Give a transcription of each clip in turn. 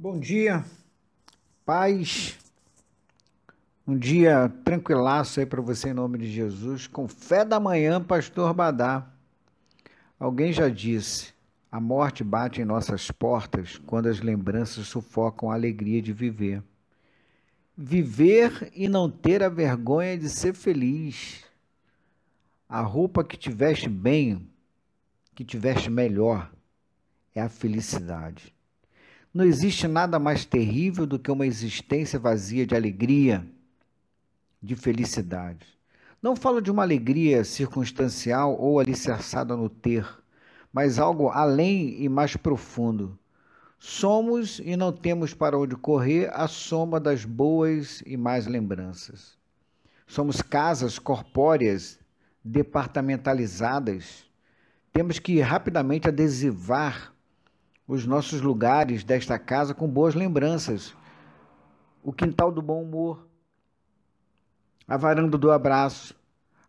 Bom dia, paz. Um dia tranquilaço aí para você em nome de Jesus. Com fé da manhã, Pastor Badá. Alguém já disse: a morte bate em nossas portas quando as lembranças sufocam a alegria de viver. Viver e não ter a vergonha de ser feliz. A roupa que te veste bem, que te veste melhor, é a felicidade. Não existe nada mais terrível do que uma existência vazia de alegria, de felicidade. Não falo de uma alegria circunstancial ou alicerçada no ter, mas algo além e mais profundo. Somos e não temos para onde correr a soma das boas e más lembranças. Somos casas corpóreas departamentalizadas. Temos que rapidamente adesivar os nossos lugares desta casa com boas lembranças. O quintal do bom humor, a varanda do abraço,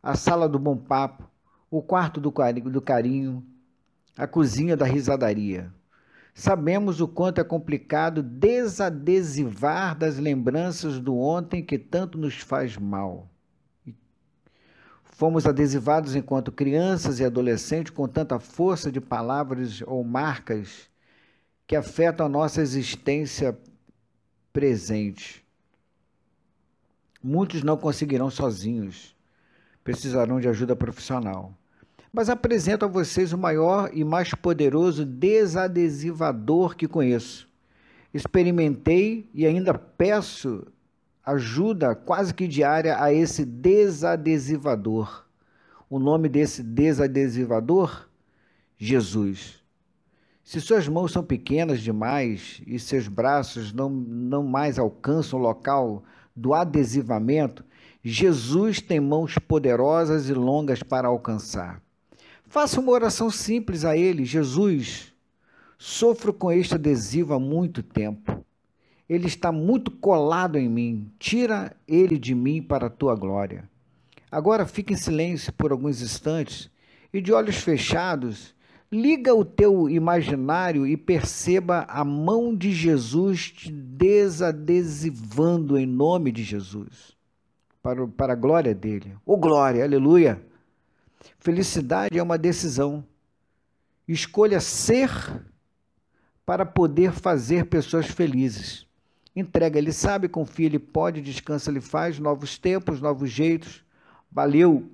a sala do bom papo, o quarto do carinho, a cozinha da risadaria. Sabemos o quanto é complicado desadesivar das lembranças do ontem que tanto nos faz mal. Fomos adesivados enquanto crianças e adolescentes com tanta força de palavras ou marcas que afetam a nossa existência presente. Muitos não conseguirão sozinhos, precisarão de ajuda profissional. Mas apresento a vocês o maior e mais poderoso desadesivador que conheço. Experimentei e ainda peço ajuda quase que diária a esse desadesivador. O nome desse desadesivador? Jesus. Se suas mãos são pequenas demais e seus braços não, não mais alcançam o local do adesivamento, Jesus tem mãos poderosas e longas para alcançar. Faça uma oração simples a Ele: Jesus, sofro com este adesivo há muito tempo. Ele está muito colado em mim. Tira ele de mim para a tua glória. Agora fique em silêncio por alguns instantes e, de olhos fechados, Liga o teu imaginário e perceba a mão de Jesus te desadesivando em nome de Jesus, para, para a glória dele. Ô oh, glória, aleluia! Felicidade é uma decisão. Escolha ser para poder fazer pessoas felizes. Entrega, ele sabe, confia, ele pode, descansa, ele faz, novos tempos, novos jeitos. Valeu!